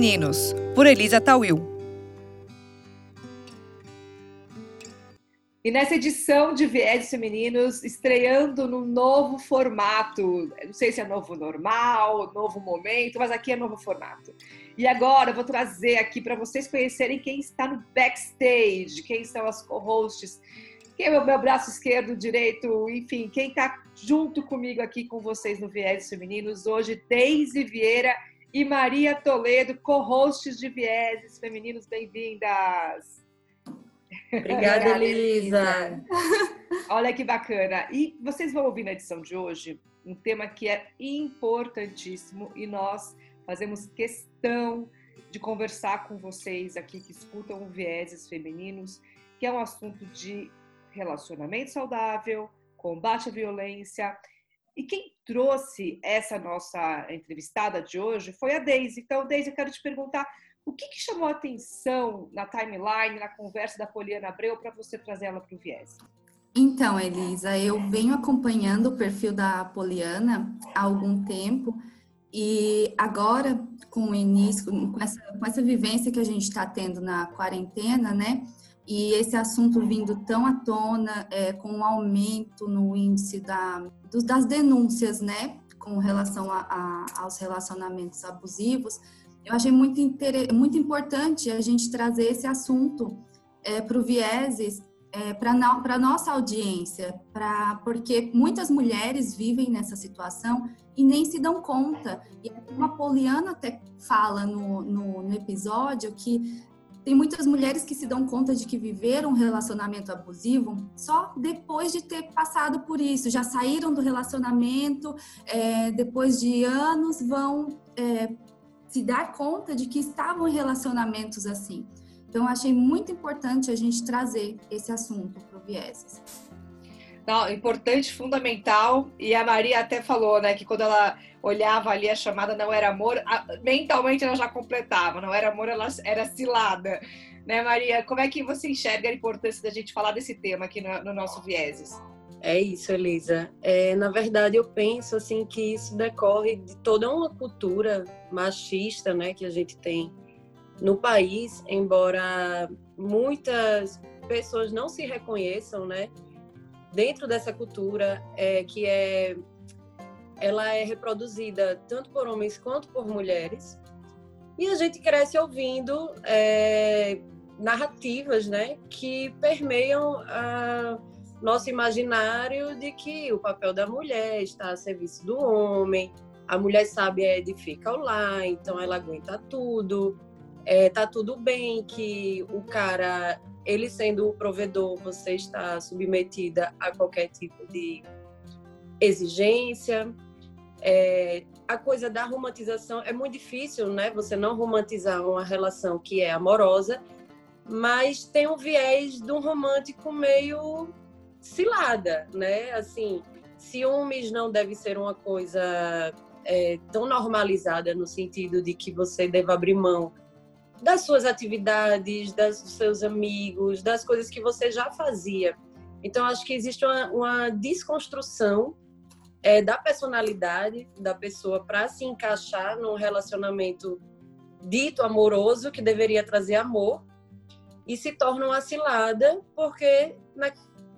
Femininos, por Elisa Tawil. E nessa edição de Viés Femininos, estreando num novo formato. Não sei se é novo normal, novo momento, mas aqui é novo formato. E agora eu vou trazer aqui para vocês conhecerem quem está no backstage, quem são as co-hosts, quem é o meu braço esquerdo, direito, enfim, quem está junto comigo aqui com vocês no Viés Femininos hoje, Deise Vieira e Maria Toledo, co-hosts de Vieses Femininos, bem-vindas! Obrigada, Elisa! Olha que bacana! E vocês vão ouvir na edição de hoje um tema que é importantíssimo e nós fazemos questão de conversar com vocês aqui que escutam Vieses Femininos, que é um assunto de relacionamento saudável, combate à violência e quem trouxe essa nossa entrevistada de hoje foi a Deise. Então, Deise, eu quero te perguntar o que, que chamou a atenção na timeline, na conversa da Poliana Abreu, para você trazer ela para o viés? Então, Elisa, eu venho acompanhando o perfil da Poliana há algum tempo e agora, com o início, com essa, com essa vivência que a gente está tendo na quarentena, né? E esse assunto vindo tão à tona, é, com um aumento no índice da, das denúncias, né, com relação a, a, aos relacionamentos abusivos, eu achei muito, muito importante a gente trazer esse assunto é, para o Vieses, é, para a nossa audiência, pra, porque muitas mulheres vivem nessa situação e nem se dão conta. E uma Poliana até fala no, no, no episódio que tem muitas mulheres que se dão conta de que viveram um relacionamento abusivo só depois de ter passado por isso, já saíram do relacionamento, é, depois de anos vão é, se dar conta de que estavam em relacionamentos assim. Então, achei muito importante a gente trazer esse assunto para o Vieses. Não, importante, fundamental. E a Maria até falou, né, que quando ela olhava ali a chamada não era amor, mentalmente ela já completava, não era amor, ela era cilada. Né, Maria? Como é que você enxerga a importância da gente falar desse tema aqui no, no nosso Vieses? É isso, Elisa. É, na verdade, eu penso assim que isso decorre de toda uma cultura machista, né, que a gente tem no país, embora muitas pessoas não se reconheçam, né, dentro dessa cultura é, que é ela é reproduzida tanto por homens quanto por mulheres. E a gente cresce ouvindo é, narrativas né que permeiam a nosso imaginário de que o papel da mulher está a serviço do homem. A mulher sabe edifica o lar então ela aguenta tudo. É, tá tudo bem que o cara ele sendo o provedor, você está submetida a qualquer tipo de exigência. É, a coisa da romantização é muito difícil, né? Você não romantizar uma relação que é amorosa, mas tem um viés de um romântico meio cilada, né? Assim, ciúmes não deve ser uma coisa é, tão normalizada no sentido de que você deva abrir mão das suas atividades, das, dos seus amigos, das coisas que você já fazia. Então, acho que existe uma, uma desconstrução é, da personalidade da pessoa para se encaixar num relacionamento dito amoroso, que deveria trazer amor, e se torna uma cilada, porque, na,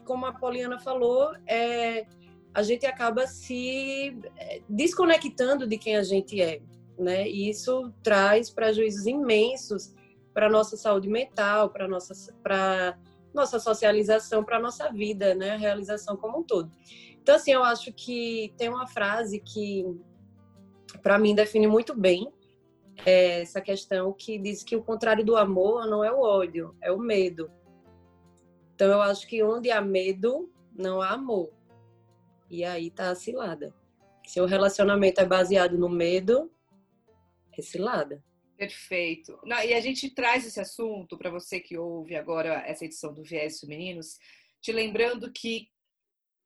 como a Poliana falou, é, a gente acaba se é, desconectando de quem a gente é né? E isso traz prejuízos imensos para nossa saúde mental, para nossa para nossa socialização, para nossa vida, né? A realização como um todo. Então assim, eu acho que tem uma frase que para mim define muito bem é, essa questão que diz que o contrário do amor não é o ódio, é o medo. Então eu acho que onde há medo, não há amor. E aí tá a cilada. Se o relacionamento é baseado no medo, cilada. Perfeito. Não, e a gente traz esse assunto para você que ouve agora essa edição do Viés Femininos, te lembrando que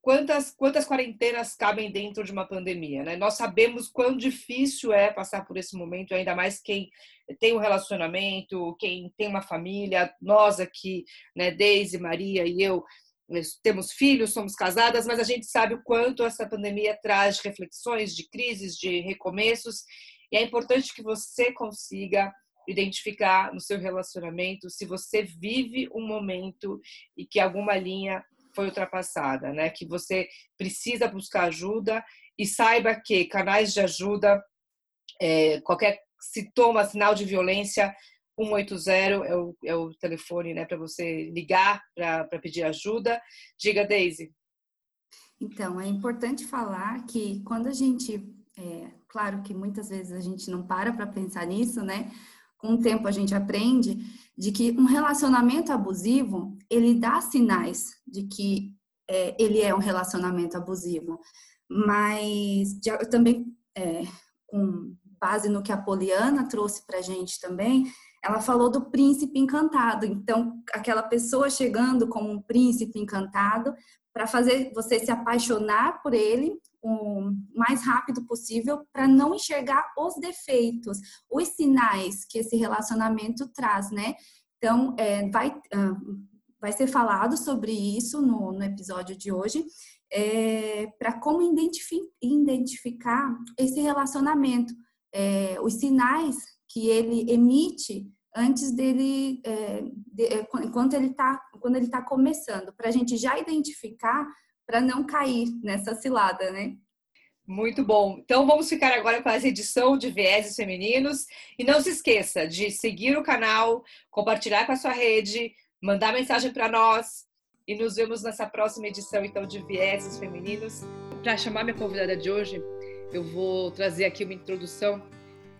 quantas, quantas quarentenas cabem dentro de uma pandemia, né? Nós sabemos quão difícil é passar por esse momento, ainda mais quem tem um relacionamento, quem tem uma família, nós aqui, né, Deise, Maria e eu, temos filhos, somos casadas, mas a gente sabe o quanto essa pandemia traz reflexões, de crises, de recomeços, e é importante que você consiga identificar no seu relacionamento se você vive um momento e que alguma linha foi ultrapassada, né? Que você precisa buscar ajuda e saiba que canais de ajuda, é, qualquer sintoma, sinal de violência, 180 é o, é o telefone né, para você ligar para pedir ajuda. Diga, Daisy. Então, é importante falar que quando a gente, é, claro que muitas vezes a gente não para para pensar nisso, né? Com o tempo a gente aprende de que um relacionamento abusivo, ele dá sinais de que é, ele é um relacionamento abusivo. Mas já, também, é, com base no que a Poliana trouxe para gente também, ela falou do príncipe encantado. Então, aquela pessoa chegando como um príncipe encantado para fazer você se apaixonar por ele o mais rápido possível para não enxergar os defeitos, os sinais que esse relacionamento traz, né? Então, é, vai, uh, vai ser falado sobre isso no, no episódio de hoje, é, para como identifi identificar esse relacionamento, é, os sinais que ele emite antes dele, é, de, é, enquanto ele está, quando ele está começando, para a gente já identificar, para não cair nessa cilada, né? Muito bom. Então vamos ficar agora com essa edição de Vieses Femininos e não se esqueça de seguir o canal, compartilhar com a sua rede, mandar mensagem para nós e nos vemos nessa próxima edição então de Vieses Femininos. Para chamar minha convidada de hoje, eu vou trazer aqui uma introdução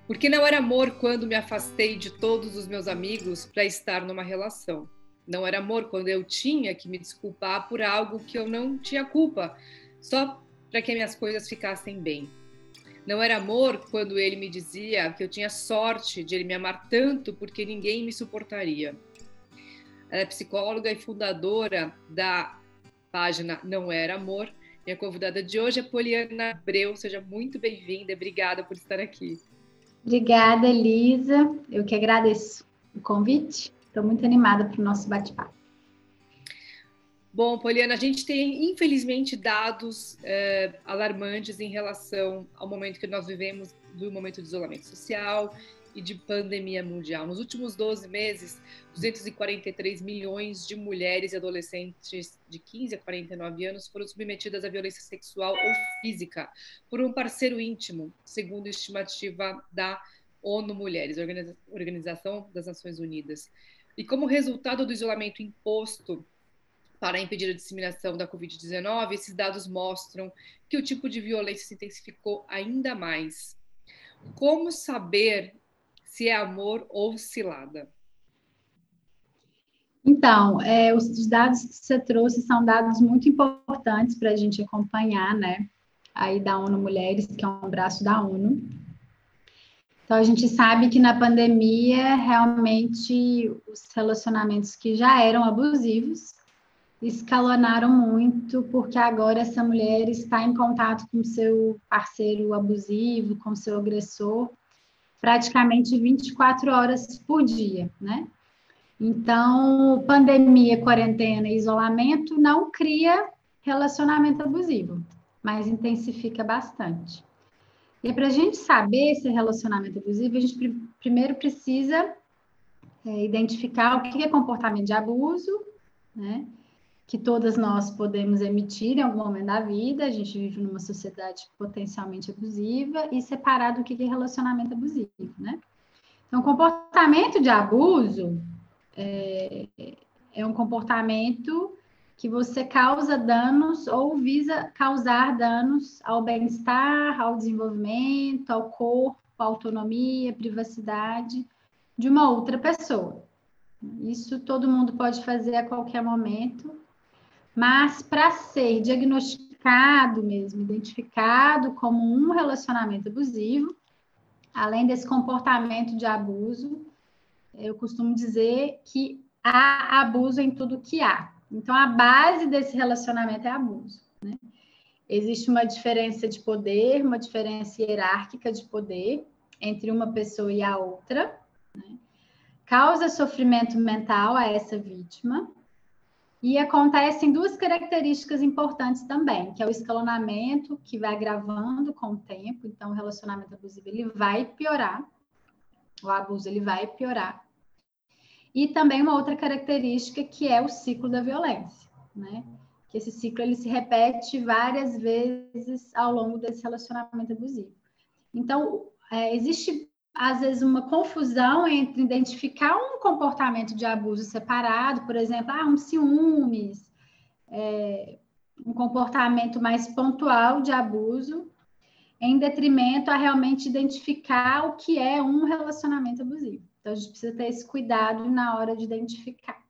porque não era amor quando me afastei de todos os meus amigos para estar numa relação. Não era amor quando eu tinha que me desculpar por algo que eu não tinha culpa, só para que minhas coisas ficassem bem. Não era amor quando ele me dizia que eu tinha sorte de ele me amar tanto porque ninguém me suportaria. Ela é psicóloga e fundadora da página Não Era Amor. Minha convidada de hoje é Poliana Abreu. Seja muito bem-vinda. Obrigada por estar aqui. Obrigada, Elisa. Eu que agradeço o convite. Estou muito animada para o nosso bate-papo. Bom, Poliana, a gente tem, infelizmente, dados é, alarmantes em relação ao momento que nós vivemos, do momento de isolamento social e de pandemia mundial. Nos últimos 12 meses, 243 milhões de mulheres e adolescentes de 15 a 49 anos foram submetidas à violência sexual ou física por um parceiro íntimo, segundo estimativa da ONU Mulheres, Organização das Nações Unidas. E como resultado do isolamento imposto para impedir a disseminação da Covid-19, esses dados mostram que o tipo de violência se intensificou ainda mais. Como saber se é amor ou cilada? Então, é, os dados que você trouxe são dados muito importantes para a gente acompanhar, né? Aí da ONU Mulheres, que é um braço da ONU. Então, a gente sabe que na pandemia, realmente, os relacionamentos que já eram abusivos escalonaram muito, porque agora essa mulher está em contato com seu parceiro abusivo, com seu agressor, praticamente 24 horas por dia, né? Então, pandemia, quarentena e isolamento não cria relacionamento abusivo, mas intensifica bastante. E para a gente saber esse relacionamento abusivo, a gente pr primeiro precisa é, identificar o que é comportamento de abuso, né? Que todas nós podemos emitir em algum momento da vida. A gente vive numa sociedade potencialmente abusiva e separar do que é relacionamento abusivo, né? Então, comportamento de abuso é, é um comportamento que você causa danos ou visa causar danos ao bem-estar, ao desenvolvimento, ao corpo, à autonomia, privacidade de uma outra pessoa. Isso todo mundo pode fazer a qualquer momento mas para ser diagnosticado mesmo, identificado como um relacionamento abusivo, além desse comportamento de abuso, eu costumo dizer que há abuso em tudo que há. Então, a base desse relacionamento é abuso. Né? Existe uma diferença de poder, uma diferença hierárquica de poder entre uma pessoa e a outra. Né? Causa sofrimento mental a essa vítima, e acontecem duas características importantes também, que é o escalonamento, que vai agravando com o tempo, então o relacionamento abusivo ele vai piorar. o abuso ele vai piorar. E também uma outra característica que é o ciclo da violência, né? Que esse ciclo ele se repete várias vezes ao longo desse relacionamento abusivo. Então, é, existe às vezes uma confusão entre identificar um comportamento de abuso separado, por exemplo, ah, um ciúmes, é, um comportamento mais pontual de abuso, em detrimento a realmente identificar o que é um relacionamento abusivo. Então, a gente precisa ter esse cuidado na hora de identificar.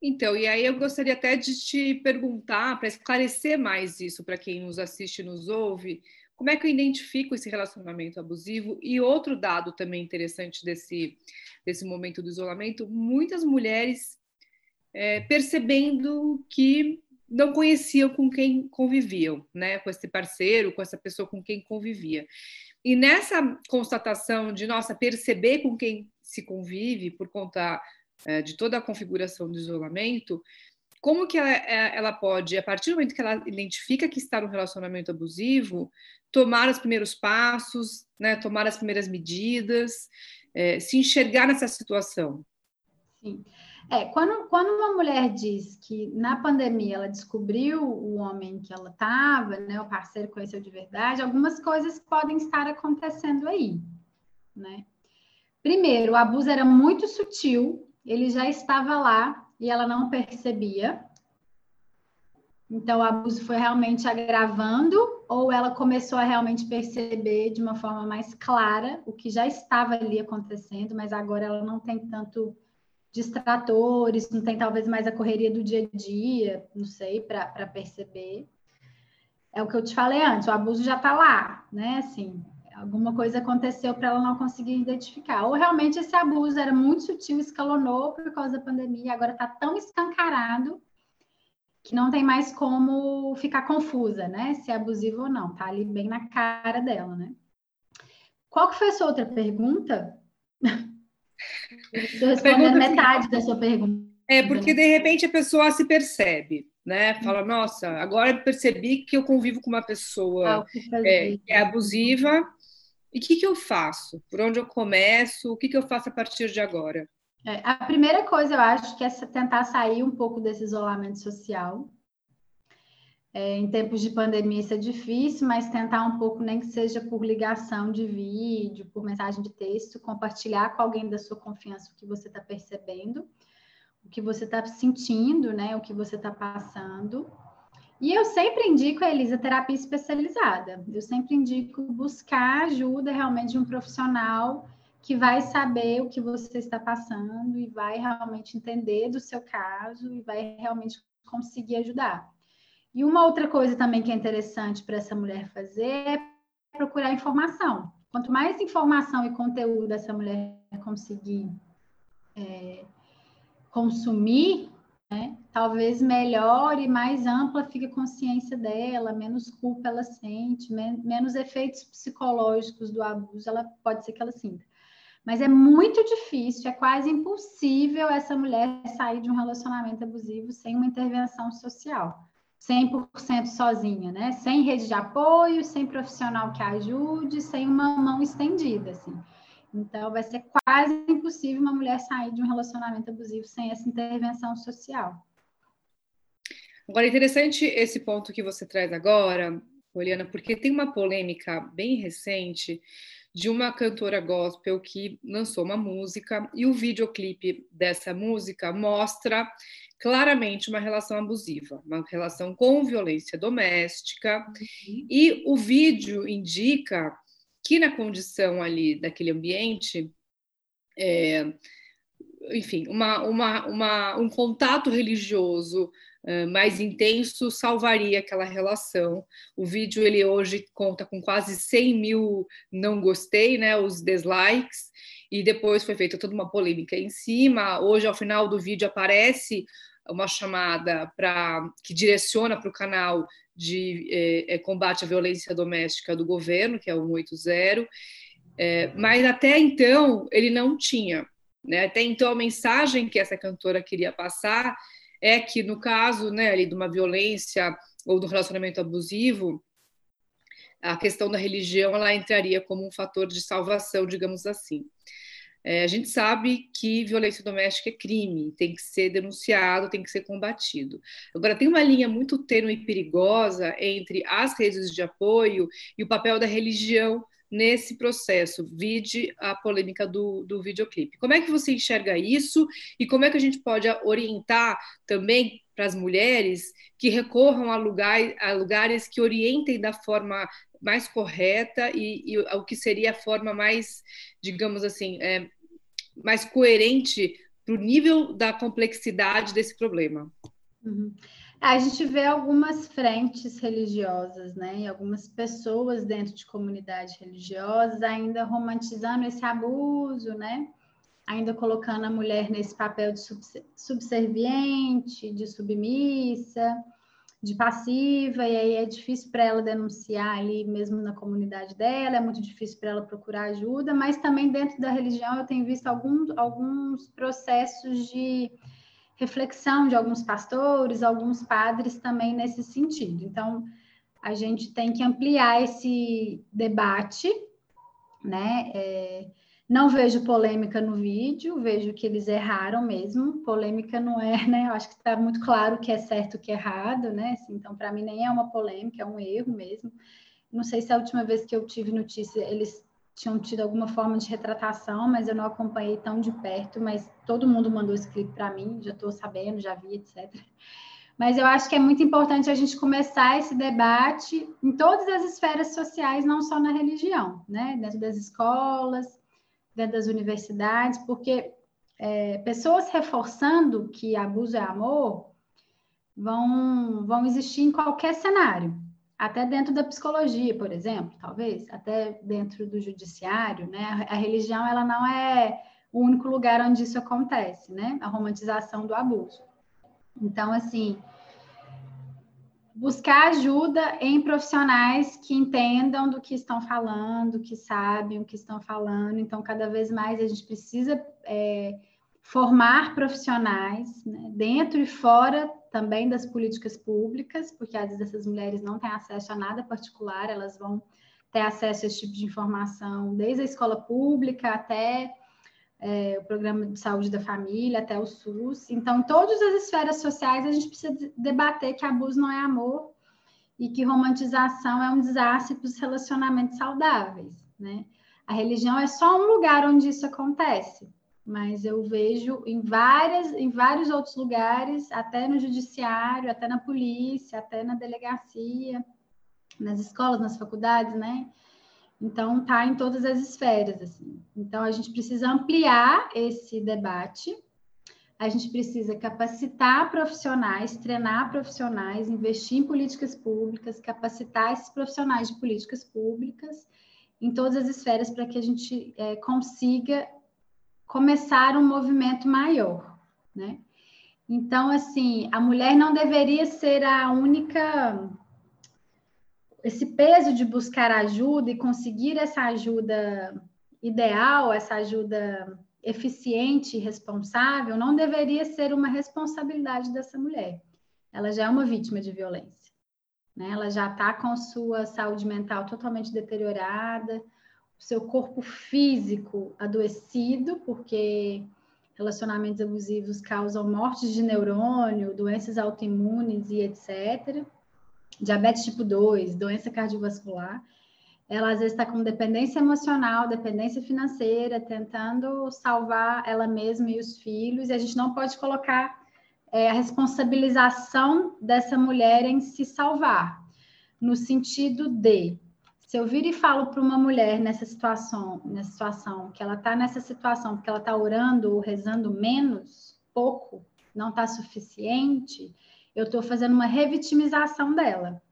Então, e aí eu gostaria até de te perguntar, para esclarecer mais isso para quem nos assiste e nos ouve, como é que eu identifico esse relacionamento abusivo? E outro dado também interessante desse, desse momento do isolamento, muitas mulheres é, percebendo que não conheciam com quem conviviam, né? Com esse parceiro, com essa pessoa com quem convivia. E nessa constatação de, nossa, perceber com quem se convive por conta é, de toda a configuração do isolamento, como que ela, é, ela, pode, a partir do momento que ela identifica que está no relacionamento abusivo, tomar os primeiros passos, né, tomar as primeiras medidas, é, se enxergar nessa situação? Sim. É, quando, quando uma mulher diz que na pandemia ela descobriu o homem que ela estava, né, o parceiro conheceu de verdade, algumas coisas podem estar acontecendo aí, né? Primeiro, o abuso era muito sutil, ele já estava lá e ela não percebia. Então, o abuso foi realmente agravando, ou ela começou a realmente perceber de uma forma mais clara o que já estava ali acontecendo, mas agora ela não tem tanto distratores, não tem talvez mais a correria do dia a dia, não sei, para perceber. É o que eu te falei antes, o abuso já está lá, né? Assim, alguma coisa aconteceu para ela não conseguir identificar. Ou realmente esse abuso era muito sutil, escalonou por causa da pandemia, agora está tão escancarado que não tem mais como ficar confusa, né? Se é abusivo ou não, tá ali bem na cara dela, né? Qual que foi a sua outra pergunta? Estou respondendo metade da sua pergunta. É, porque de repente a pessoa se percebe, né? Fala, nossa, agora eu percebi que eu convivo com uma pessoa ah, é, que é abusiva, e o que, que eu faço? Por onde eu começo? O que, que eu faço a partir de agora? É, a primeira coisa, eu acho, que é tentar sair um pouco desse isolamento social. É, em tempos de pandemia isso é difícil, mas tentar um pouco, nem que seja por ligação de vídeo, por mensagem de texto, compartilhar com alguém da sua confiança o que você está percebendo, o que você está sentindo, né? O que você está passando. E eu sempre indico Elisa terapia especializada. Eu sempre indico buscar ajuda realmente de um profissional que vai saber o que você está passando e vai realmente entender do seu caso e vai realmente conseguir ajudar. E uma outra coisa também que é interessante para essa mulher fazer é procurar informação. Quanto mais informação e conteúdo essa mulher conseguir é, consumir, né, talvez melhor e mais ampla fique a consciência dela, menos culpa ela sente, men menos efeitos psicológicos do abuso ela pode ser que ela sinta. Mas é muito difícil, é quase impossível essa mulher sair de um relacionamento abusivo sem uma intervenção social. 100% sozinha, né? Sem rede de apoio, sem profissional que ajude, sem uma mão estendida, assim. Então, vai ser quase impossível uma mulher sair de um relacionamento abusivo sem essa intervenção social. Agora, interessante esse ponto que você traz agora, Poliana, porque tem uma polêmica bem recente de uma cantora gospel que lançou uma música e o videoclipe dessa música mostra claramente uma relação abusiva, uma relação com violência doméstica, uhum. e o vídeo indica que na condição ali daquele ambiente, é, enfim, uma, uma, uma, um contato religioso mais intenso salvaria aquela relação. O vídeo ele hoje conta com quase 100 mil não gostei, né, os dislikes, e depois foi feita toda uma polêmica em cima. Hoje, ao final do vídeo, aparece uma chamada para que direciona para o canal de é, combate à violência doméstica do governo, que é o 180, é, mas até então ele não tinha. Né? Até então a mensagem que essa cantora queria passar é que, no caso né, ali de uma violência ou do relacionamento abusivo, a questão da religião ela entraria como um fator de salvação, digamos assim. É, a gente sabe que violência doméstica é crime, tem que ser denunciado, tem que ser combatido. Agora, tem uma linha muito tênue e perigosa entre as redes de apoio e o papel da religião nesse processo, vide a polêmica do, do videoclipe. Como é que você enxerga isso e como é que a gente pode orientar também para as mulheres que recorram a, lugar, a lugares que orientem da forma mais correta e, e o que seria a forma mais, digamos assim, é, mais coerente para o nível da complexidade desse problema. Uhum. A gente vê algumas frentes religiosas, né, e algumas pessoas dentro de comunidades religiosas ainda romantizando esse abuso, né, ainda colocando a mulher nesse papel de subserviente, de submissa, de passiva, e aí é difícil para ela denunciar ali mesmo na comunidade dela, é muito difícil para ela procurar ajuda, mas também dentro da religião eu tenho visto alguns, alguns processos de reflexão de alguns pastores, alguns padres também nesse sentido. Então, a gente tem que ampliar esse debate, né? É, não vejo polêmica no vídeo, vejo que eles erraram mesmo. Polêmica não é, né? Eu acho que está muito claro que é certo que é errado, né? Assim, então, para mim, nem é uma polêmica, é um erro mesmo. Não sei se a última vez que eu tive notícia eles tinham tido alguma forma de retratação, mas eu não acompanhei tão de perto. Mas todo mundo mandou esse clipe para mim, já estou sabendo, já vi, etc. Mas eu acho que é muito importante a gente começar esse debate em todas as esferas sociais, não só na religião, né? Dentro das escolas, dentro das universidades, porque é, pessoas reforçando que abuso é amor vão, vão existir em qualquer cenário, até dentro da psicologia, por exemplo, talvez, até dentro do judiciário, né? A religião ela não é o único lugar onde isso acontece, né? A romantização do abuso. Então, assim, buscar ajuda em profissionais que entendam do que estão falando, que sabem o que estão falando. Então, cada vez mais a gente precisa é, formar profissionais né, dentro e fora também das políticas públicas, porque às vezes essas mulheres não têm acesso a nada particular, elas vão ter acesso a esse tipo de informação desde a escola pública até é, o programa de saúde da família, até o SUS. Então, todas as esferas sociais, a gente precisa debater que abuso não é amor e que romantização é um desastre para os relacionamentos saudáveis, né? A religião é só um lugar onde isso acontece, mas eu vejo em várias, em vários outros lugares, até no judiciário, até na polícia, até na delegacia, nas escolas, nas faculdades, né? Então, tá em todas as esferas, assim. Então, a gente precisa ampliar esse debate, a gente precisa capacitar profissionais, treinar profissionais, investir em políticas públicas, capacitar esses profissionais de políticas públicas em todas as esferas para que a gente é, consiga começar um movimento maior, né? Então, assim, a mulher não deveria ser a única esse peso de buscar ajuda e conseguir essa ajuda ideal, essa ajuda eficiente e responsável, não deveria ser uma responsabilidade dessa mulher. Ela já é uma vítima de violência. Né? Ela já está com sua saúde mental totalmente deteriorada, seu corpo físico adoecido, porque relacionamentos abusivos causam mortes de neurônio, doenças autoimunes e etc diabetes tipo 2, doença cardiovascular, ela às vezes está com dependência emocional, dependência financeira, tentando salvar ela mesma e os filhos, e a gente não pode colocar é, a responsabilização dessa mulher em se salvar, no sentido de se eu vir e falo para uma mulher nessa situação, nessa situação, que ela está nessa situação porque ela está orando ou rezando menos, pouco, não está suficiente, eu estou fazendo uma revitimização dela.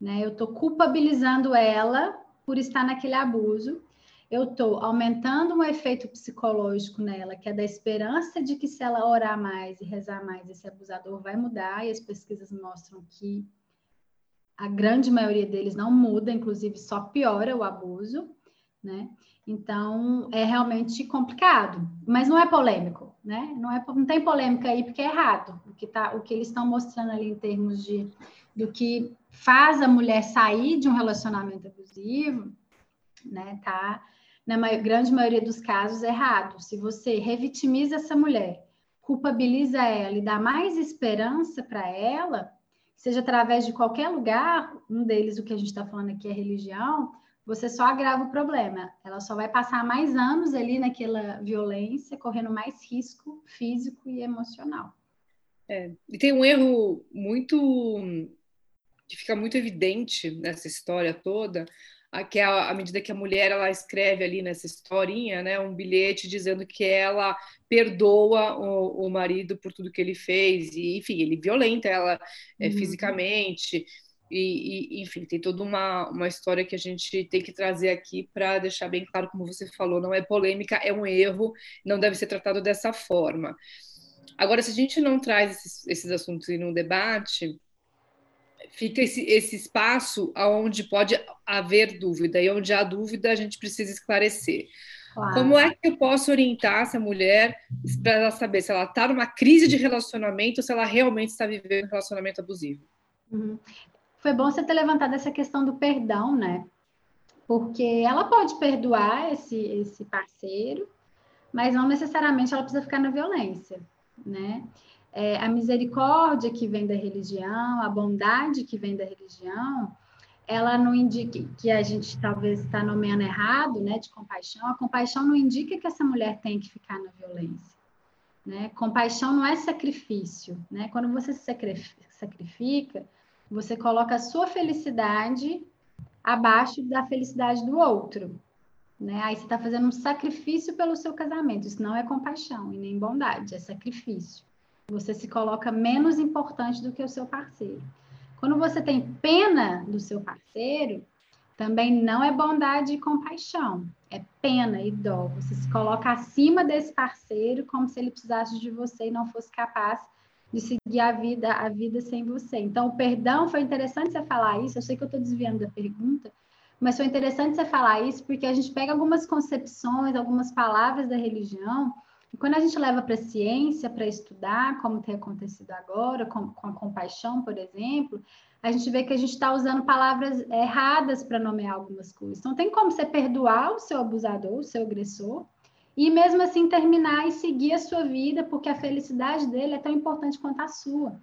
Né? Eu estou culpabilizando ela por estar naquele abuso. Eu estou aumentando um efeito psicológico nela, que é da esperança de que se ela orar mais e rezar mais, esse abusador vai mudar. E as pesquisas mostram que a grande maioria deles não muda, inclusive só piora o abuso, né? Então, é realmente complicado, mas não é polêmico, né? Não, é, não tem polêmica aí porque é errado. O que, tá, o que eles estão mostrando ali em termos de do que faz a mulher sair de um relacionamento abusivo, né, tá na grande maioria dos casos errado. Se você revitimiza essa mulher, culpabiliza ela e dá mais esperança para ela, seja através de qualquer lugar, um deles, o que a gente está falando aqui é religião, você só agrava o problema. Ela só vai passar mais anos ali naquela violência, correndo mais risco físico e emocional. É. E tem um erro muito que fica muito evidente nessa história toda, que é à medida que a mulher ela escreve ali nessa historinha, né, um bilhete dizendo que ela perdoa o, o marido por tudo que ele fez e enfim ele violenta ela é, uhum. fisicamente e, e, enfim tem toda uma, uma história que a gente tem que trazer aqui para deixar bem claro como você falou não é polêmica é um erro não deve ser tratado dessa forma agora se a gente não traz esses, esses assuntos em um debate fica esse, esse espaço onde pode haver dúvida, e onde há dúvida a gente precisa esclarecer. Claro. Como é que eu posso orientar essa mulher para ela saber se ela está numa crise de relacionamento ou se ela realmente está vivendo um relacionamento abusivo? Uhum. Foi bom você ter levantado essa questão do perdão, né? Porque ela pode perdoar esse, esse parceiro, mas não necessariamente ela precisa ficar na violência, né? é, a misericórdia que vem da religião, a bondade que vem da religião, ela não indica que a gente talvez está nomeando errado, né, de compaixão. A compaixão não indica que essa mulher tem que ficar na violência, né? Compaixão não é sacrifício, né? Quando você se sacrifica, você coloca a sua felicidade abaixo da felicidade do outro, né? Aí você está fazendo um sacrifício pelo seu casamento. Isso não é compaixão e nem bondade, é sacrifício. Você se coloca menos importante do que o seu parceiro. Quando você tem pena do seu parceiro, também não é bondade e compaixão, é pena e dó. Você se coloca acima desse parceiro como se ele precisasse de você e não fosse capaz de seguir a vida, a vida sem você. Então, o perdão foi interessante você falar isso. Eu sei que eu estou desviando da pergunta, mas foi interessante você falar isso porque a gente pega algumas concepções, algumas palavras da religião e quando a gente leva para a ciência para estudar, como tem acontecido agora, com, com, a compaixão, por exemplo, a gente vê que a gente está usando palavras erradas para nomear algumas coisas. Então, tem como você perdoar o seu abusador, o seu agressor, e mesmo assim terminar e seguir a sua vida, porque a felicidade dele é tão importante quanto a sua.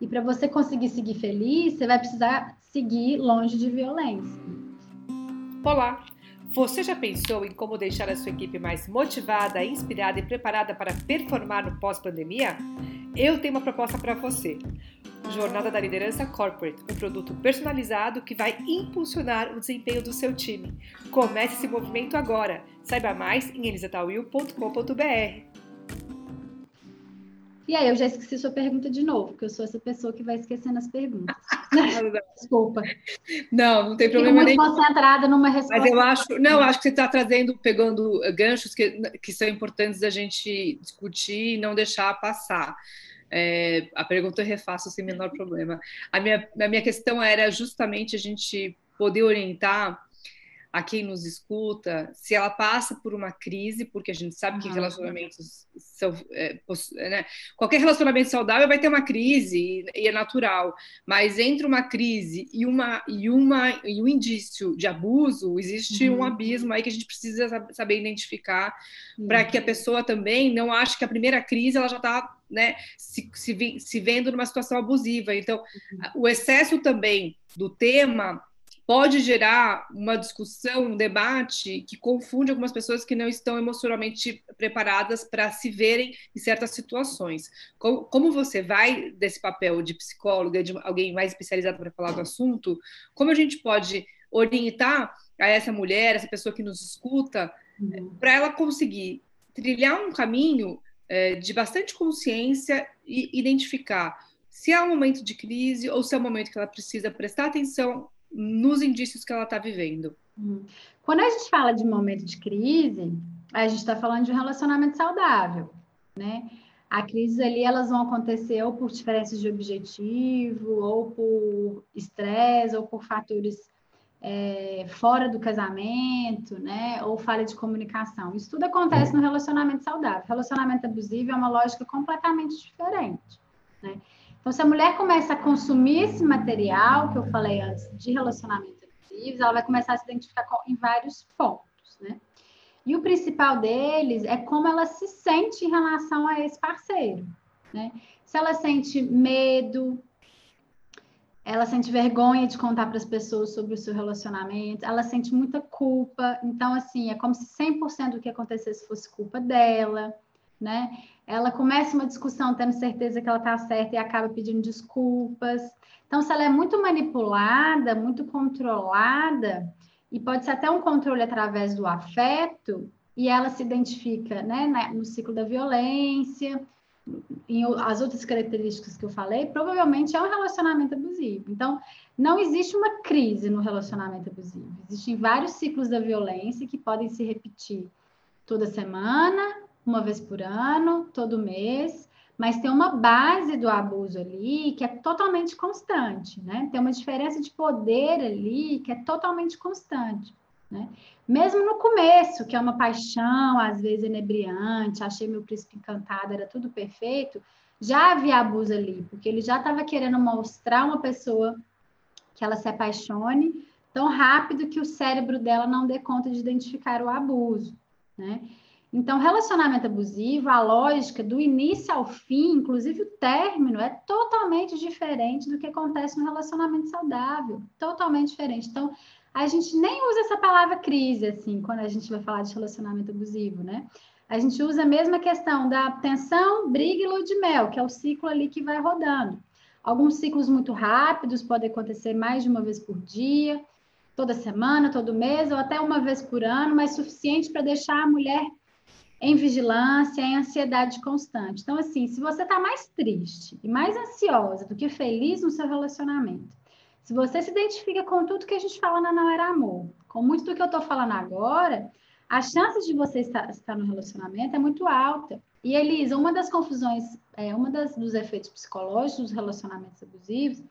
E para você conseguir seguir feliz, você vai precisar seguir longe de violência. Olá, você já pensou em como deixar a sua equipe mais motivada, inspirada e preparada para performar no pós-pandemia? Eu tenho uma proposta para você. Jornada da Liderança Corporate, um produto personalizado que vai impulsionar o desempenho do seu time. Comece esse movimento agora. Saiba mais em elisatawil.com.br. E aí, eu já esqueci sua pergunta de novo, porque eu sou essa pessoa que vai esquecendo as perguntas. Desculpa. Não, não tem problema Fico muito concentrada numa resposta. Mas eu acho, não, acho que você está trazendo, pegando ganchos que, que são importantes da gente discutir e não deixar passar. É, a pergunta eu refaço sem menor problema. A minha, a minha questão era justamente a gente poder orientar a quem nos escuta, se ela passa por uma crise, porque a gente sabe que relacionamentos são. É, né? Qualquer relacionamento saudável vai ter uma crise, e, é natural, mas entre uma crise e, uma, e, uma, e um indício de abuso, existe uhum. um abismo aí que a gente precisa saber identificar, uhum. para que a pessoa também não ache que a primeira crise ela já está né, se, se, se vendo numa situação abusiva. Então, uhum. o excesso também do tema pode gerar uma discussão, um debate que confunde algumas pessoas que não estão emocionalmente preparadas para se verem em certas situações. Como, como, você vai desse papel de psicóloga, de alguém mais especializado para falar do assunto, como a gente pode orientar a essa mulher, essa pessoa que nos escuta, uhum. para ela conseguir trilhar um caminho é, de bastante consciência e identificar se é um momento de crise ou se é um momento que ela precisa prestar atenção nos indícios que ela está vivendo. Hum. Quando a gente fala de momento de crise, a gente está falando de um relacionamento saudável, né? A crise ali, elas vão acontecer ou por diferenças de objetivo, ou por estresse, ou por fatores é, fora do casamento, né? Ou falha de comunicação. Isso tudo acontece no relacionamento saudável. Relacionamento abusivo é uma lógica completamente diferente, né? Então, se a mulher começa a consumir esse material que eu falei antes de relacionamentos abusivos, ela vai começar a se identificar com, em vários pontos, né? E o principal deles é como ela se sente em relação a esse parceiro, né? Se ela sente medo, ela sente vergonha de contar para as pessoas sobre o seu relacionamento, ela sente muita culpa, então, assim, é como se 100% do que acontecesse fosse culpa dela, né? ela começa uma discussão tendo certeza que ela está certa e acaba pedindo desculpas. Então, se ela é muito manipulada, muito controlada, e pode ser até um controle através do afeto, e ela se identifica né, no ciclo da violência, em as outras características que eu falei, provavelmente é um relacionamento abusivo. Então, não existe uma crise no relacionamento abusivo. Existem vários ciclos da violência que podem se repetir toda semana, uma vez por ano, todo mês, mas tem uma base do abuso ali que é totalmente constante, né? Tem uma diferença de poder ali que é totalmente constante, né? Mesmo no começo, que é uma paixão, às vezes inebriante, achei meu príncipe encantado, era tudo perfeito, já havia abuso ali, porque ele já estava querendo mostrar uma pessoa que ela se apaixone tão rápido que o cérebro dela não dê conta de identificar o abuso, né? Então, relacionamento abusivo, a lógica do início ao fim, inclusive o término, é totalmente diferente do que acontece no relacionamento saudável. Totalmente diferente. Então, a gente nem usa essa palavra crise, assim, quando a gente vai falar de relacionamento abusivo, né? A gente usa a mesma questão da tensão, briga e lua de mel, que é o ciclo ali que vai rodando. Alguns ciclos muito rápidos podem acontecer mais de uma vez por dia, toda semana, todo mês, ou até uma vez por ano, mas suficiente para deixar a mulher em vigilância, em ansiedade constante. Então, assim, se você está mais triste e mais ansiosa do que feliz no seu relacionamento, se você se identifica com tudo que a gente fala na Não Era Amor, com muito do que eu estou falando agora, a chance de você estar, estar, no relacionamento é muito alta. E, Elisa, uma das confusões, é, uma das, dos efeitos psicológicos dos relacionamentos abusivos,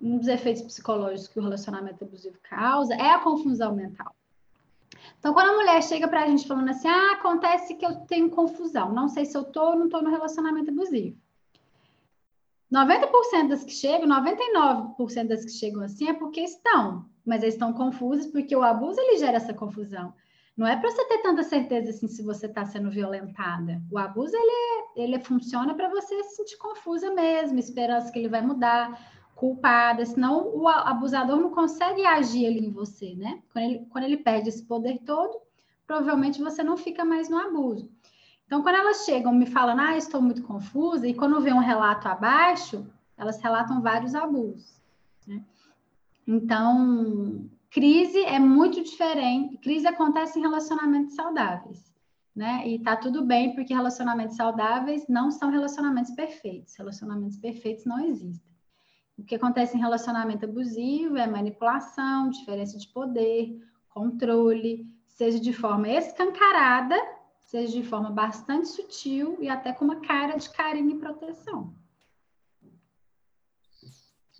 um dos efeitos psicológicos que o relacionamento abusivo causa é a confusão mental. Então, quando a mulher chega para a gente falando assim, ah, acontece que eu tenho confusão, não sei se eu estou ou não estou no relacionamento abusivo. 90% das que chegam, 99% das que chegam assim é porque estão, mas estão confusas porque o abuso ele gera essa confusão. Não é para você ter tanta certeza assim se você está sendo violentada. O abuso ele, é, ele funciona para você se sentir confusa mesmo, esperança que ele vai mudar culpada, senão o abusador não consegue agir ali em você, né? Quando ele, quando ele perde esse poder todo, provavelmente você não fica mais no abuso. Então, quando elas chegam me falando, ah, estou muito confusa, e quando vê um relato abaixo, elas relatam vários abusos. Né? Então, crise é muito diferente. Crise acontece em relacionamentos saudáveis, né? E tá tudo bem, porque relacionamentos saudáveis não são relacionamentos perfeitos. Relacionamentos perfeitos não existem. O que acontece em relacionamento abusivo é manipulação, diferença de poder, controle, seja de forma escancarada, seja de forma bastante sutil e até com uma cara de carinho e proteção.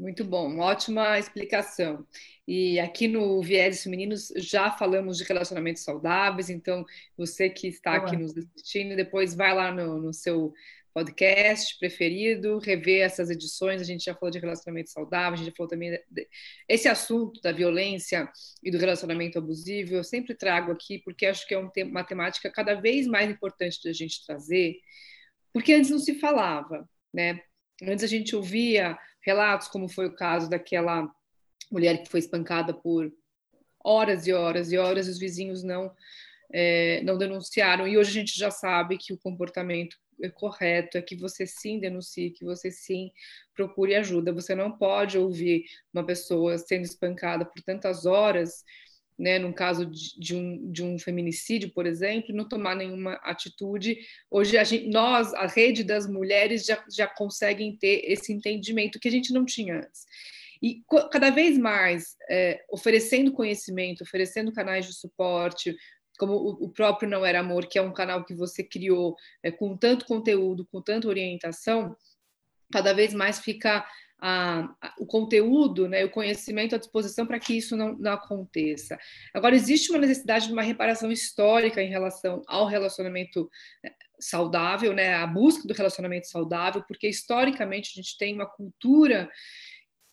Muito bom, ótima explicação. E aqui no Viés Femininos já falamos de relacionamentos saudáveis, então você que está aqui nos assistindo, depois vai lá no, no seu podcast preferido, rever essas edições. A gente já falou de relacionamento saudável, a gente já falou também de, esse assunto da violência e do relacionamento abusivo. Eu sempre trago aqui porque acho que é um uma temática cada vez mais importante da gente trazer, porque antes não se falava, né? Antes a gente ouvia relatos, como foi o caso daquela mulher que foi espancada por horas e horas e horas, e os vizinhos não é, não denunciaram. E hoje a gente já sabe que o comportamento correto é que você sim denuncie, que você sim procure ajuda. Você não pode ouvir uma pessoa sendo espancada por tantas horas, né, no caso de, de, um, de um feminicídio, por exemplo, não tomar nenhuma atitude. Hoje, a gente, nós, a rede das mulheres, já, já conseguem ter esse entendimento que a gente não tinha antes. E cada vez mais é, oferecendo conhecimento, oferecendo canais de suporte, como o, próprio Não Era Amor, que é um canal que você criou é, com tanto conteúdo, com tanta orientação, cada vez mais fica a, a, o conteúdo, né, o conhecimento à disposição para que isso não, não, aconteça. Agora, existe uma necessidade de uma reparação histórica em relação ao relacionamento é, saudável, né, a busca do relacionamento saudável, porque historicamente a gente tem uma cultura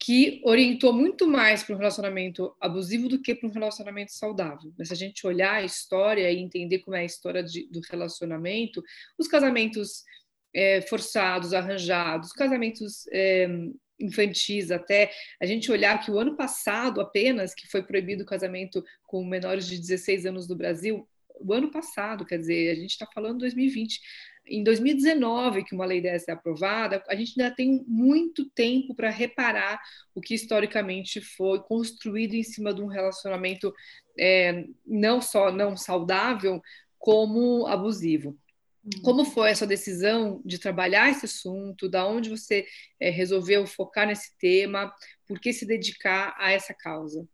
que orientou muito mais para um relacionamento abusivo do que para um relacionamento saudável. Mas se a gente olhar a história e entender como é a história de, do relacionamento, os casamentos é, forçados, arranjados, casamentos é, infantis até, a gente olhar que o ano passado apenas, que foi proibido o casamento com menores de 16 anos no Brasil, o ano passado, quer dizer, a gente está falando 2020, em 2019 que uma lei dessa é aprovada, a gente ainda tem muito tempo para reparar o que historicamente foi construído em cima de um relacionamento é, não só não saudável, como abusivo. Uhum. Como foi essa decisão de trabalhar esse assunto? Da onde você é, resolveu focar nesse tema? Por que se dedicar a essa causa?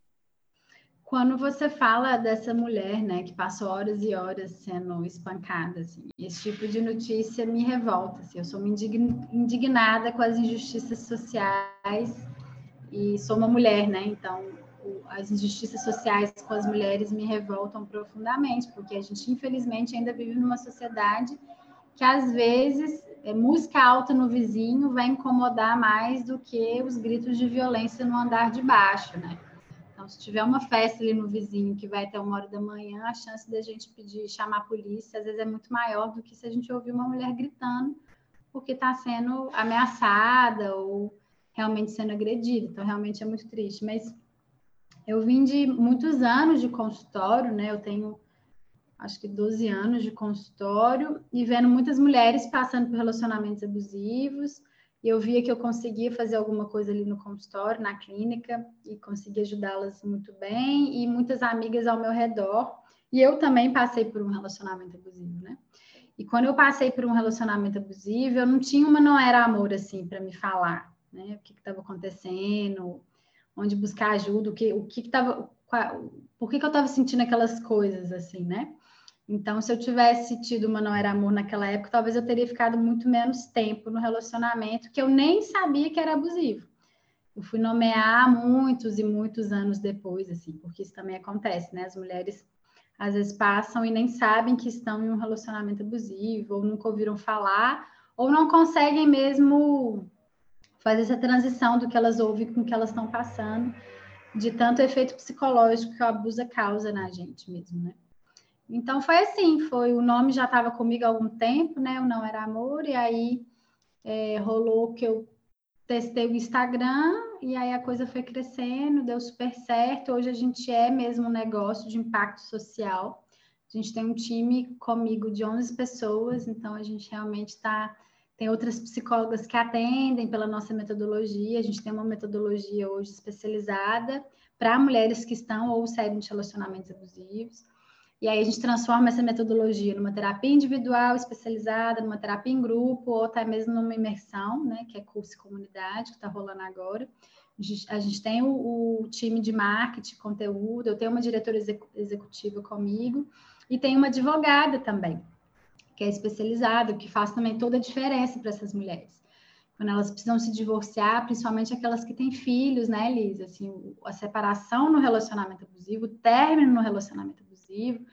Quando você fala dessa mulher, né, que passou horas e horas sendo espancada, assim, esse tipo de notícia me revolta. Assim, eu sou indignada com as injustiças sociais e sou uma mulher, né? Então, as injustiças sociais com as mulheres me revoltam profundamente, porque a gente, infelizmente, ainda vive numa sociedade que, às vezes, é, música alta no vizinho vai incomodar mais do que os gritos de violência no andar de baixo, né? Então, se tiver uma festa ali no vizinho que vai até uma hora da manhã, a chance da gente pedir, chamar a polícia, às vezes é muito maior do que se a gente ouvir uma mulher gritando porque está sendo ameaçada ou realmente sendo agredida. Então, realmente é muito triste. Mas eu vim de muitos anos de consultório, né? Eu tenho acho que 12 anos de consultório e vendo muitas mulheres passando por relacionamentos abusivos e eu via que eu conseguia fazer alguma coisa ali no consultório, na clínica, e conseguia ajudá-las muito bem, e muitas amigas ao meu redor. E eu também passei por um relacionamento abusivo, né? E quando eu passei por um relacionamento abusivo, eu não tinha uma não era amor assim para me falar, né? O que estava acontecendo, onde buscar ajuda, o que o que estava, por que, que eu estava sentindo aquelas coisas assim, né? Então, se eu tivesse tido uma não era amor naquela época, talvez eu teria ficado muito menos tempo no relacionamento que eu nem sabia que era abusivo. Eu fui nomear muitos e muitos anos depois, assim, porque isso também acontece, né? As mulheres às vezes passam e nem sabem que estão em um relacionamento abusivo, ou nunca ouviram falar, ou não conseguem mesmo fazer essa transição do que elas ouvem com o que elas estão passando, de tanto efeito psicológico que o abuso causa na gente mesmo, né? Então foi assim, foi o nome já estava comigo há algum tempo, né? O não era amor e aí é, rolou que eu testei o Instagram e aí a coisa foi crescendo, deu super certo. Hoje a gente é mesmo um negócio de impacto social. A gente tem um time comigo de 11 pessoas, então a gente realmente está tem outras psicólogas que atendem pela nossa metodologia. A gente tem uma metodologia hoje especializada para mulheres que estão ou saem de relacionamentos abusivos. E aí a gente transforma essa metodologia numa terapia individual especializada, numa terapia em grupo, ou até mesmo numa imersão, né, que é curso e comunidade, que está rolando agora. A gente, a gente tem o, o, time de marketing, conteúdo, eu tenho uma diretora executiva comigo, e tem uma advogada também, que é especializada, que faz também toda a diferença para essas mulheres. Quando elas precisam se divorciar, principalmente aquelas que têm filhos, né, Elisa? Assim, a separação no relacionamento abusivo, o término no relacionamento abusivo,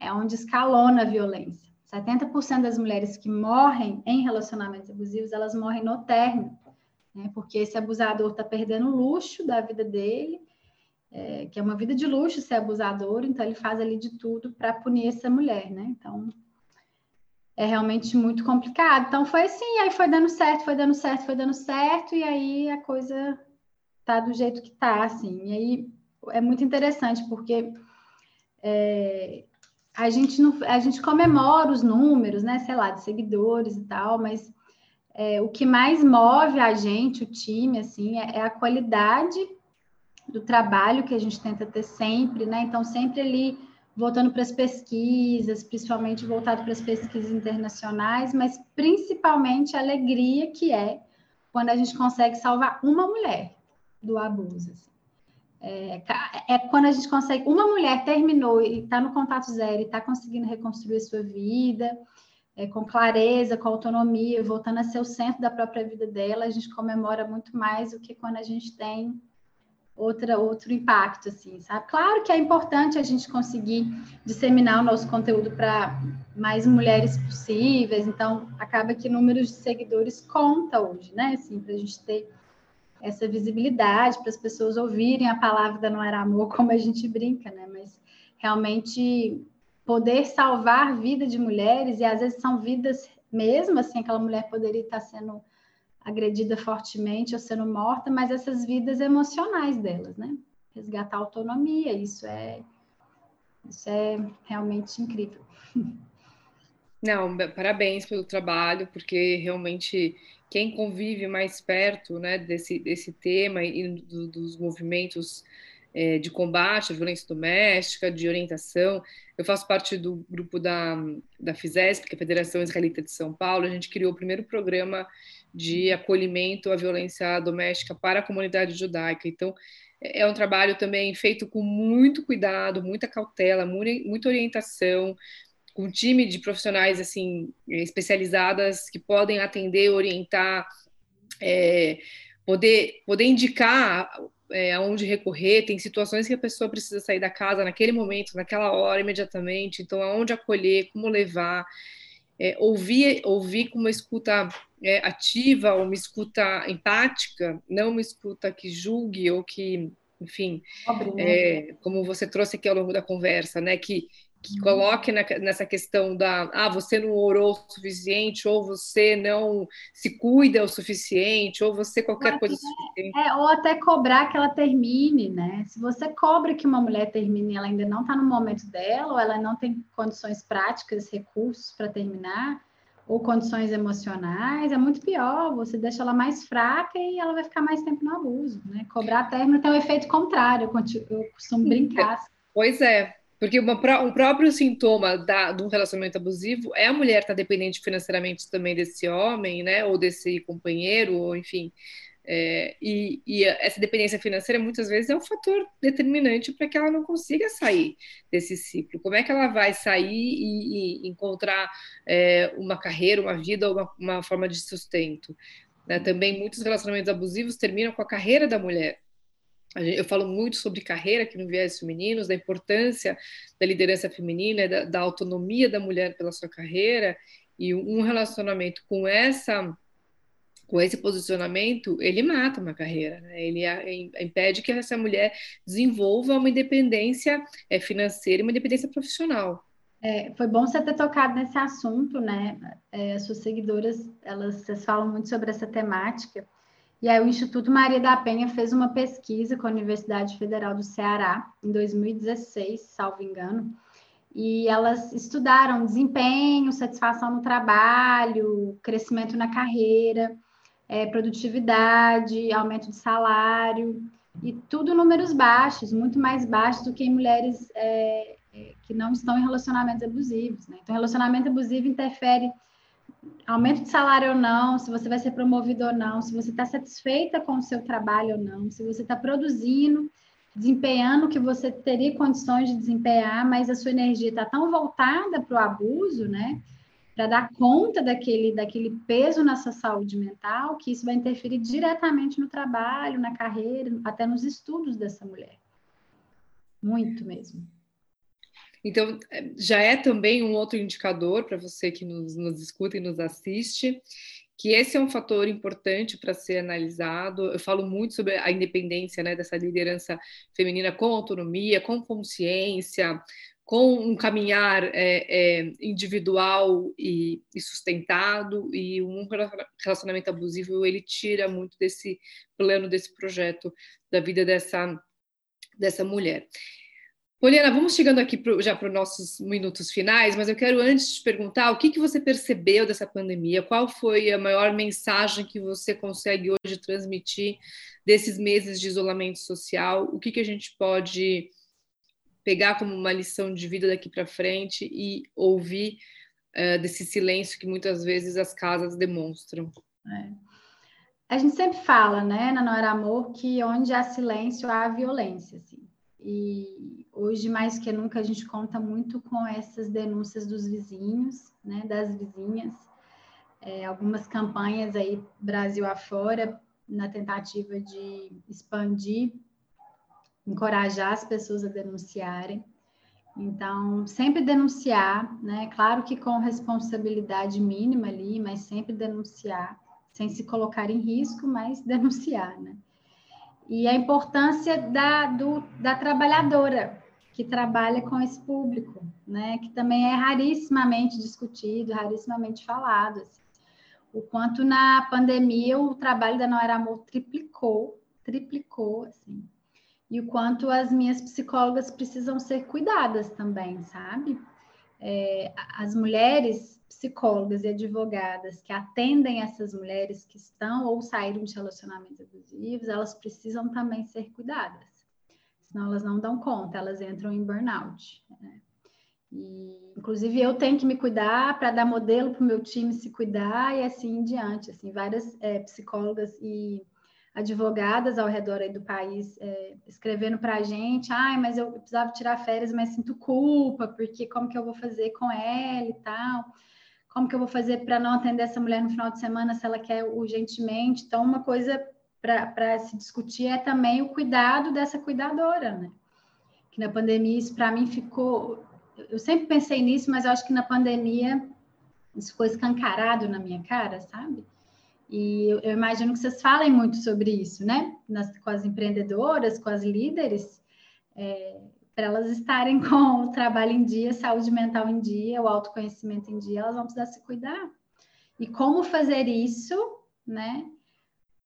é onde escalona a violência. 70% das mulheres que morrem em relacionamentos abusivos, elas morrem no término, né? porque esse abusador está perdendo o luxo da vida dele, é, que é uma vida de luxo ser abusador, então ele faz ali de tudo para punir essa mulher, né? Então, é realmente muito complicado. Então, foi assim, aí foi dando certo, foi dando certo, foi dando certo, e aí a coisa tá do jeito que tá, assim. E aí é muito interessante, porque é, a, gente não, a gente comemora os números, né, sei lá, de seguidores e tal, mas é, o que mais move a gente, o time, assim, é, é a qualidade do trabalho que a gente tenta ter sempre, né? Então, sempre ali voltando para as pesquisas, principalmente voltado para as pesquisas internacionais, mas principalmente a alegria que é quando a gente consegue salvar uma mulher do abuso. Assim. É, é, quando a gente consegue. Uma mulher terminou e está no contato zero e está conseguindo reconstruir sua vida é, com clareza, com autonomia, voltando a ser o centro da própria vida dela, a gente comemora muito mais do que quando a gente tem outra outro impacto assim, sabe? Claro que é importante a gente conseguir disseminar o nosso conteúdo para mais mulheres possíveis, então acaba que números de seguidores conta hoje, né? Assim, para a gente ter essa visibilidade, para as pessoas ouvirem a palavra da Não Era Amor, como a gente brinca, né? Mas realmente poder salvar vida de mulheres, e às vezes são vidas mesmo, assim, aquela mulher poderia estar sendo agredida fortemente ou sendo morta, mas essas vidas emocionais delas, né? Resgatar a autonomia, isso é, isso é realmente incrível. Não, parabéns pelo trabalho, porque realmente quem convive mais perto né, desse, desse tema e do, dos movimentos é, de combate à violência doméstica, de orientação. Eu faço parte do grupo da, da FISESP, que é a Federação Israelita de São Paulo. A gente criou o primeiro programa de acolhimento à violência doméstica para a comunidade judaica. Então, é, é um trabalho também feito com muito cuidado, muita cautela, muita orientação, com um time de profissionais assim especializadas que podem atender, orientar, é, poder poder indicar é, aonde recorrer, tem situações que a pessoa precisa sair da casa naquele momento, naquela hora, imediatamente, então aonde acolher, como levar, é, ouvir, ouvir com uma escuta é, ativa, uma escuta empática, não uma escuta que julgue ou que, enfim, é, como você trouxe aqui ao longo da conversa, né, que que coloque na, nessa questão da ah, você não orou o suficiente, ou você não se cuida o suficiente, ou você qualquer coisa suficiente. É, ou até cobrar que ela termine, né? Se você cobra que uma mulher termine e ela ainda não está no momento dela, ou ela não tem condições práticas, recursos para terminar, ou condições emocionais, é muito pior. Você deixa ela mais fraca e ela vai ficar mais tempo no abuso, né? Cobrar término tem um efeito contrário, eu costumo brincar. Pois é, porque uma, um próprio sintoma da, de um relacionamento abusivo é a mulher estar tá dependente financeiramente também desse homem, né? Ou desse companheiro, ou enfim. É, e, e, essa dependência financeira muitas vezes é um fator determinante para que ela não consiga sair desse ciclo. Como é que ela vai sair e, e encontrar é, uma carreira, uma vida, uma, uma forma de sustento? Né? Também muitos relacionamentos abusivos terminam com a carreira da mulher eu falo muito sobre carreira aqui no Viés Femininos, da importância da liderança feminina, da, da, autonomia da mulher pela sua carreira, e um relacionamento com essa com esse posicionamento, ele mata uma carreira, né? ele impede que essa mulher desenvolva uma independência é, financeira e uma independência profissional. É, foi bom você ter tocado nesse assunto, né? É, as suas seguidoras, elas, vocês falam muito sobre essa temática, e aí o Instituto Maria da Penha fez uma pesquisa com a Universidade Federal do Ceará em 2016, salvo engano, e elas estudaram desempenho, satisfação no trabalho, crescimento na carreira, é, produtividade, aumento de salário, e tudo números baixos, muito mais baixos do que em mulheres é, é que não estão em relacionamentos abusivos. Né? Então, relacionamento abusivo interfere aumento de salário ou não, se você vai ser promovido ou não, se você está satisfeita com o seu trabalho ou não, se você está produzindo, desempenhando o que você teria condições de desempenhar, mas a sua energia está tão voltada para o abuso, né? Para dar conta daquele, daquele peso na sua saúde mental, que isso vai interferir diretamente no trabalho, na carreira, até nos estudos dessa mulher. Muito mesmo. Então, já é também um outro indicador para você que nos, nos escuta e nos assiste, que esse é um fator importante para ser analisado. Eu falo muito sobre a independência né, dessa liderança feminina com autonomia, com consciência, com um caminhar é, é, individual e, e, sustentado, e um relacionamento abusivo ele tira muito desse plano, desse projeto da vida dessa, dessa mulher. Poliana, vamos chegando aqui pro, já para os nossos minutos finais, mas eu quero antes te perguntar o que, que você percebeu dessa pandemia, qual foi a maior mensagem que você consegue hoje transmitir desses meses de isolamento social, o que, que a gente pode pegar como uma lição de vida daqui para frente e ouvir uh, desse silêncio que muitas vezes as casas demonstram. É. A gente sempre fala, né, na Não Era Amor, que onde há silêncio há violência. Assim. E hoje, mais que nunca, a gente conta muito com essas denúncias dos vizinhos, né, das vizinhas, é, algumas campanhas aí Brasil afora, na tentativa de expandir encorajar as pessoas a denunciarem. Então, sempre denunciar, né? Claro que com responsabilidade mínima ali, mas sempre denunciar, sem se colocar em risco, mas denunciar, né? E a importância da, do, da trabalhadora que trabalha com esse público, né? Que também é rarissimamente discutido, rarissimamente falado. Assim. O quanto na pandemia o trabalho da Não Era Amor triplicou, triplicou, assim e o quanto as minhas psicólogas precisam ser cuidadas também, sabe? É, as mulheres psicólogas e advogadas que atendem essas mulheres que estão ou saíram de relacionamentos abusivos, elas precisam também ser cuidadas, senão elas não dão conta, elas entram em burnout. Né? E, inclusive, eu tenho que me cuidar para dar modelo para o meu time se cuidar e assim em diante. Assim, várias é, psicólogas e advogadas ao redor do país é, escrevendo para a gente, ai, mas eu precisava tirar férias, mas sinto culpa, porque como que eu vou fazer com ela e tal? Como que eu vou fazer para não atender essa mulher no final de semana se ela quer urgentemente? Então, uma coisa para se discutir é também o cuidado dessa cuidadora, né? Que na pandemia isso para mim ficou. Eu sempre pensei nisso, mas eu acho que na pandemia isso ficou escancarado na minha cara, sabe? E eu, eu, imagino que vocês falem muito sobre isso, né? Nas, com as empreendedoras, com as líderes, é, para elas estarem com o trabalho em dia, saúde mental em dia, o autoconhecimento em dia, elas vão precisar se cuidar. E como fazer isso, né?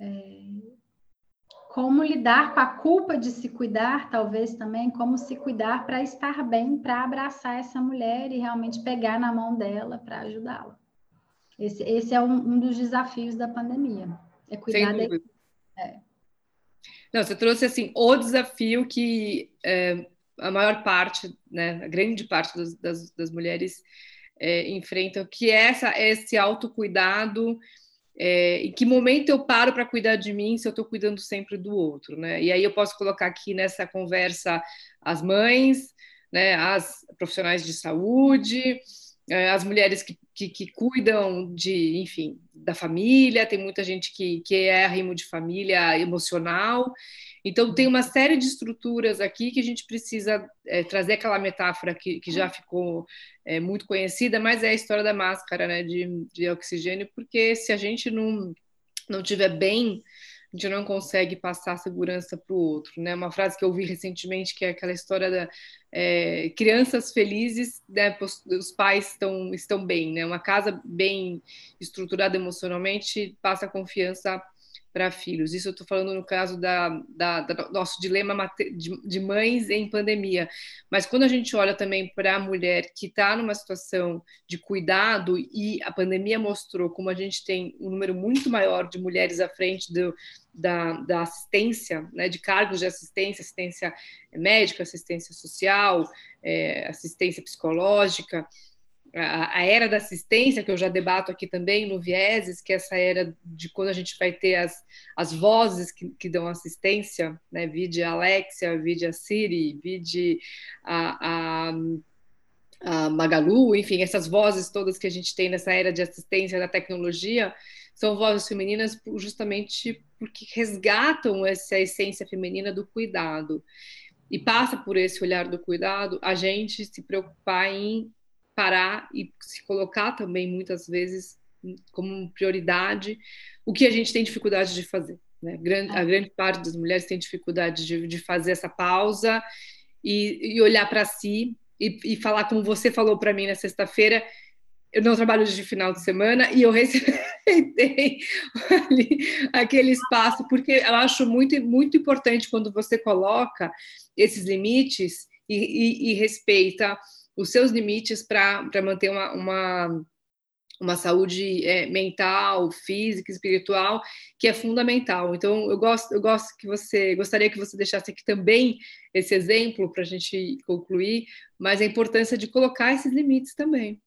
É, como lidar com a culpa de se cuidar, talvez também, como se cuidar para estar bem, para abraçar essa mulher e realmente pegar na mão dela para ajudá-la. Esse, esse é um, um, dos desafios da pandemia. É cuidar da é. Não, você trouxe assim o desafio que é, a maior parte, né, a grande parte das, das, das mulheres é, enfrentam, que é essa, esse autocuidado. É, em que momento eu paro para cuidar de mim se eu estou cuidando sempre do outro, né? E aí eu posso colocar aqui nessa conversa as mães, né, as profissionais de saúde, é, as mulheres que, que, que, cuidam de, enfim, da família, tem muita gente que, que é rimo de família emocional. Então, tem uma série de estruturas aqui que a gente precisa é, trazer aquela metáfora que, que já ficou é, muito conhecida, mas é a história da máscara né, de, de oxigênio, porque se a gente não, não tiver bem a gente não consegue passar segurança para o outro, né? Uma frase que eu ouvi recentemente que é aquela história da é, crianças felizes, né? Os pais estão estão bem, né? Uma casa bem estruturada emocionalmente passa confiança para filhos. Isso eu estou falando no caso da, da, da nosso dilema de, mães em pandemia. Mas quando a gente olha também para a mulher que está numa situação de cuidado e a pandemia mostrou como a gente tem um número muito maior de mulheres à frente do, da, da assistência, né, de cargos de assistência, assistência médica, assistência social, é, assistência psicológica a, era da assistência, que eu já debato aqui também no Vieses, que é essa era de quando a gente vai ter as, as vozes que, que dão assistência, né? Vide a Alexia, vide a Siri, vide a, a, a Magalu, enfim, essas vozes todas que a gente tem nessa era de assistência da tecnologia, são vozes femininas justamente porque resgatam essa essência feminina do cuidado. E passa por esse olhar do cuidado a gente se preocupar em parar e se colocar também muitas vezes como prioridade o que a gente tem dificuldade de fazer. Né? A grande parte das mulheres tem dificuldade de, de fazer essa pausa e, e olhar para si e, e, falar como você falou para mim na sexta-feira. Eu não trabalho de final de semana e eu respeitei ali, aquele espaço, porque eu acho muito, muito importante quando você coloca esses limites e, e respeita os seus limites para manter uma, uma, uma saúde é, mental, física, espiritual, que é fundamental. Então, eu gosto, eu gosto que você gostaria que você deixasse aqui também esse exemplo para a gente concluir, mas a importância de colocar esses limites também.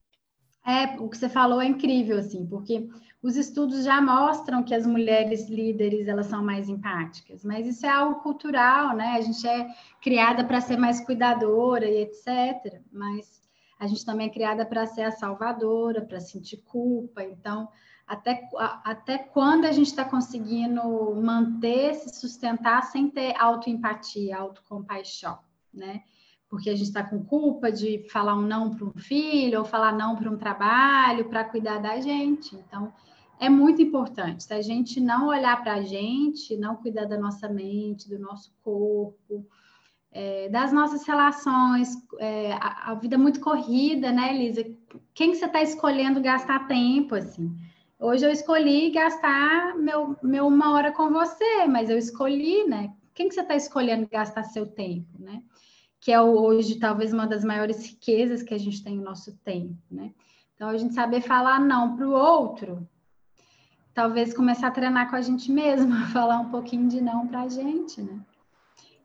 É, o que você falou é incrível, assim, porque os estudos já mostram que as mulheres líderes elas são mais empáticas, mas isso é algo cultural, né? A gente é criada para ser mais cuidadora e etc. Mas a gente também é criada para ser a salvadora, para sentir culpa. Então, até, até quando a gente está conseguindo manter, se sustentar sem ter autoempatia, autocompaixão, né? Porque a gente está com culpa de falar um não para um filho ou falar não para um trabalho para cuidar da gente. Então, é muito importante. Se a gente não olhar para a gente, não cuidar da nossa mente, do nosso corpo, é, das nossas relações, é, a, a, vida muito corrida, né, Elisa? Quem que você está escolhendo gastar tempo, assim? Hoje eu escolhi gastar meu, meu uma hora com você, mas eu escolhi, né? Quem que você está escolhendo gastar seu tempo, né? Que é hoje talvez uma das maiores riquezas que a gente tem no nosso tempo, né? Então a gente saber falar não para o outro, talvez começar a treinar com a gente mesma, falar um pouquinho de não para a gente, né?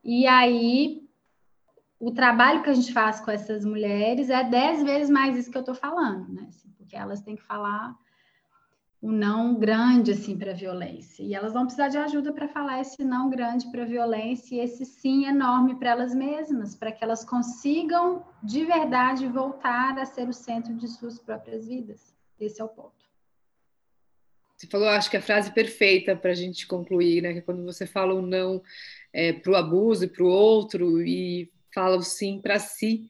E aí o trabalho que a gente faz com essas mulheres é dez vezes mais isso que eu estou falando, né? Assim, porque elas têm que falar o não grande assim para a violência. E elas vão precisar de ajuda para falar esse não grande para a violência e esse sim enorme para elas mesmas, para que elas consigam de verdade voltar a ser o centro de suas próprias vidas. Esse é o ponto. Você falou, acho que a frase perfeita para a gente concluir, né? Que é quando você fala o não é, para o abuso e para o outro e fala o sim para si,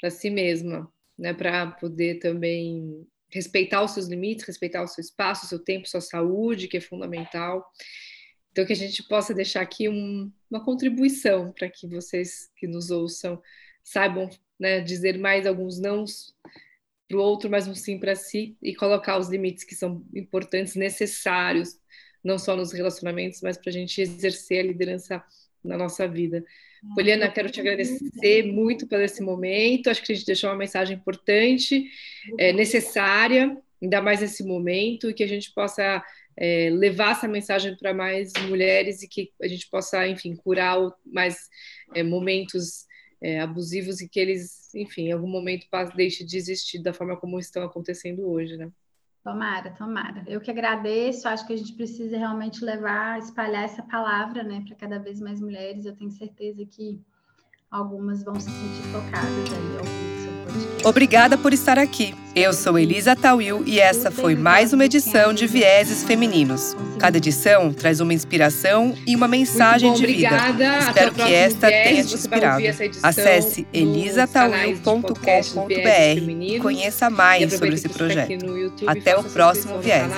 para si mesma, né? Para poder também respeitar os seus limites, respeitar o seu espaço, o seu tempo, sua saúde, que é fundamental. Então, que a gente possa deixar aqui um, uma contribuição para que vocês que nos ouçam saibam né, dizer mais alguns nãos para o outro, mas um sim para si e colocar os limites que são importantes, necessários, não só nos relacionamentos, mas para a gente exercer a liderança na nossa vida. Poliana, quero te agradecer muito por esse momento. Acho que a gente deixou uma mensagem importante, é, necessária, ainda mais nesse momento, e que a gente possa é, levar essa mensagem para mais mulheres e que a gente possa, enfim, curar mais é, momentos é, abusivos e que eles, enfim, em algum momento deixem de existir da forma como estão acontecendo hoje, né? Tomara, tomara. Eu que agradeço. Acho que a gente precisa realmente levar, espalhar essa palavra, né, para cada vez mais mulheres. Eu tenho certeza que algumas vão se sentir tocadas aí Obrigada por estar aqui. Eu sou Elisa Tawil e essa foi mais uma edição de Vieses Femininos. Cada edição traz uma inspiração e uma mensagem de vida. Obrigada. Espero que esta tenha te inspirado. Acesse elisatawil.com.br e conheça mais sobre esse projeto. Até o próximo Viés.